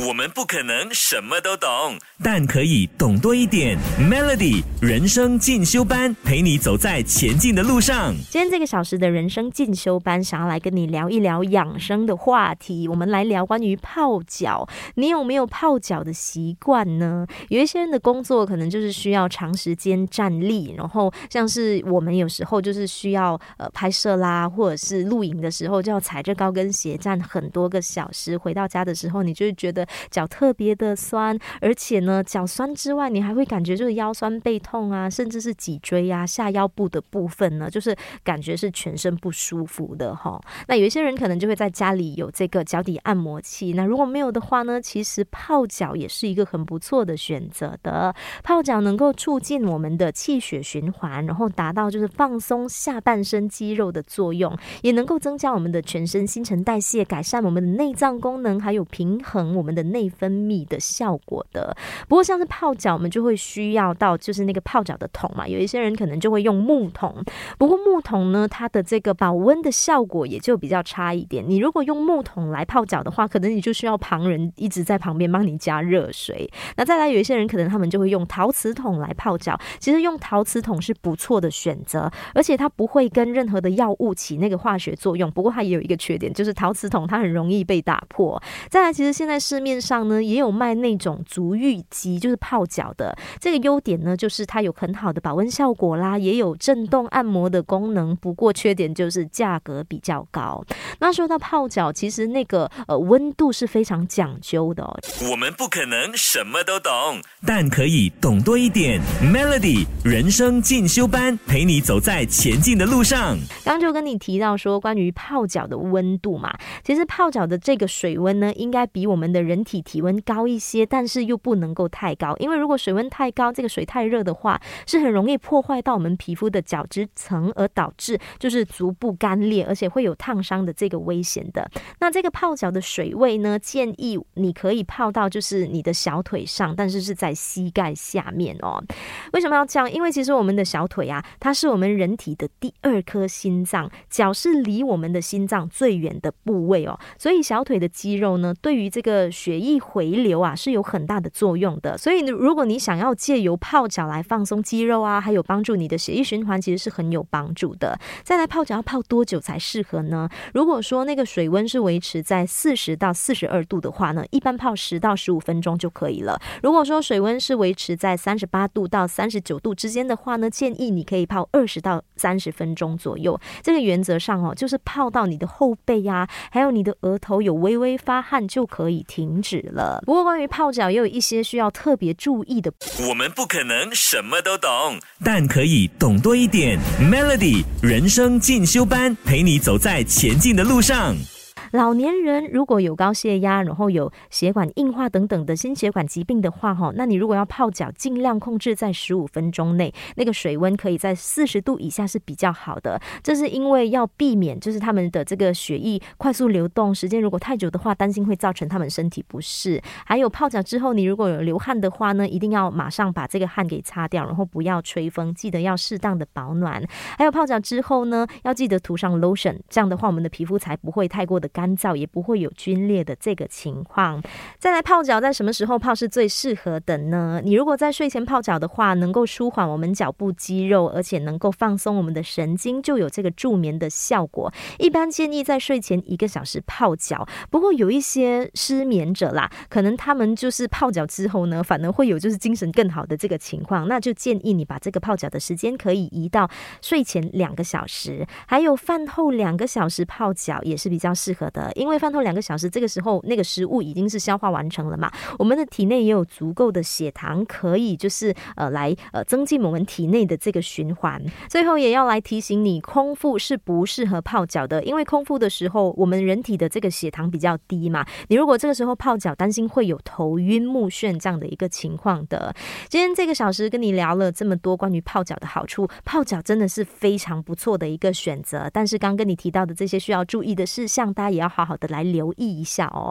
我们不可能什么都懂，但可以懂多一点。Melody 人生进修班陪你走在前进的路上。今天这个小时的人生进修班，想要来跟你聊一聊养生的话题。我们来聊关于泡脚，你有没有泡脚的习惯呢？有一些人的工作可能就是需要长时间站立，然后像是我们有时候就是需要呃拍摄啦，或者是露营的时候，就要踩着高跟鞋站很多个小时，回到家的时候，你就会觉得。脚特别的酸，而且呢，脚酸之外，你还会感觉就是腰酸背痛啊，甚至是脊椎呀、下腰部的部分呢，就是感觉是全身不舒服的哈。那有一些人可能就会在家里有这个脚底按摩器，那如果没有的话呢，其实泡脚也是一个很不错的选择的。泡脚能够促进我们的气血循环，然后达到就是放松下半身肌肉的作用，也能够增加我们的全身新陈代谢，改善我们的内脏功能，还有平衡我们。的内分泌的效果的，不过像是泡脚，我们就会需要到就是那个泡脚的桶嘛。有一些人可能就会用木桶，不过木桶呢，它的这个保温的效果也就比较差一点。你如果用木桶来泡脚的话，可能你就需要旁人一直在旁边帮你加热水。那再来，有一些人可能他们就会用陶瓷桶来泡脚。其实用陶瓷桶是不错的选择，而且它不会跟任何的药物起那个化学作用。不过它也有一个缺点，就是陶瓷桶它很容易被打破。再来，其实现在是面上呢也有卖那种足浴机，就是泡脚的。这个优点呢，就是它有很好的保温效果啦，也有震动按摩的功能。不过缺点就是价格比较高。那说到泡脚，其实那个呃温度是非常讲究的。哦。我们不可能什么都懂，但可以懂多一点。Melody 人生进修班陪你走在前进的路上。刚就跟你提到说关于泡脚的温度嘛，其实泡脚的这个水温呢，应该比我们的人人体体温高一些，但是又不能够太高，因为如果水温太高，这个水太热的话，是很容易破坏到我们皮肤的角质层，而导致就是足部干裂，而且会有烫伤的这个危险的。那这个泡脚的水位呢，建议你可以泡到就是你的小腿上，但是是在膝盖下面哦。为什么要这样？因为其实我们的小腿啊，它是我们人体的第二颗心脏，脚是离我们的心脏最远的部位哦，所以小腿的肌肉呢，对于这个血液回流啊是有很大的作用的，所以如果你想要借由泡脚来放松肌肉啊，还有帮助你的血液循环，其实是很有帮助的。再来泡脚要泡多久才适合呢？如果说那个水温是维持在四十到四十二度的话呢，一般泡十到十五分钟就可以了。如果说水温是维持在三十八度到三十九度之间的话呢，建议你可以泡二十到三十分钟左右。这个原则上哦，就是泡到你的后背呀，还有你的额头有微微发汗就可以停。停止了。不过，关于泡脚也有一些需要特别注意的。我们不可能什么都懂，但可以懂多一点。Melody 人生进修班，陪你走在前进的路上。老年人如果有高血压，然后有血管硬化等等的心血管疾病的话，哈，那你如果要泡脚，尽量控制在十五分钟内，那个水温可以在四十度以下是比较好的。这是因为要避免就是他们的这个血液快速流动时间如果太久的话，担心会造成他们身体不适。还有泡脚之后，你如果有流汗的话呢，一定要马上把这个汗给擦掉，然后不要吹风，记得要适当的保暖。还有泡脚之后呢，要记得涂上 lotion，这样的话我们的皮肤才不会太过的干。干燥也不会有皲裂的这个情况。再来泡脚，在什么时候泡是最适合的呢？你如果在睡前泡脚的话，能够舒缓我们脚部肌肉，而且能够放松我们的神经，就有这个助眠的效果。一般建议在睡前一个小时泡脚。不过有一些失眠者啦，可能他们就是泡脚之后呢，反而会有就是精神更好的这个情况。那就建议你把这个泡脚的时间可以移到睡前两个小时，还有饭后两个小时泡脚也是比较适合。的，因为饭后两个小时，这个时候那个食物已经是消化完成了嘛，我们的体内也有足够的血糖，可以就是呃来呃增进我们体内的这个循环。最后也要来提醒你，空腹是不适合泡脚的，因为空腹的时候，我们人体的这个血糖比较低嘛，你如果这个时候泡脚，担心会有头晕目眩这样的一个情况的。今天这个小时跟你聊了这么多关于泡脚的好处，泡脚真的是非常不错的一个选择。但是刚跟你提到的这些需要注意的事项，大家也。要好好的来留意一下哦。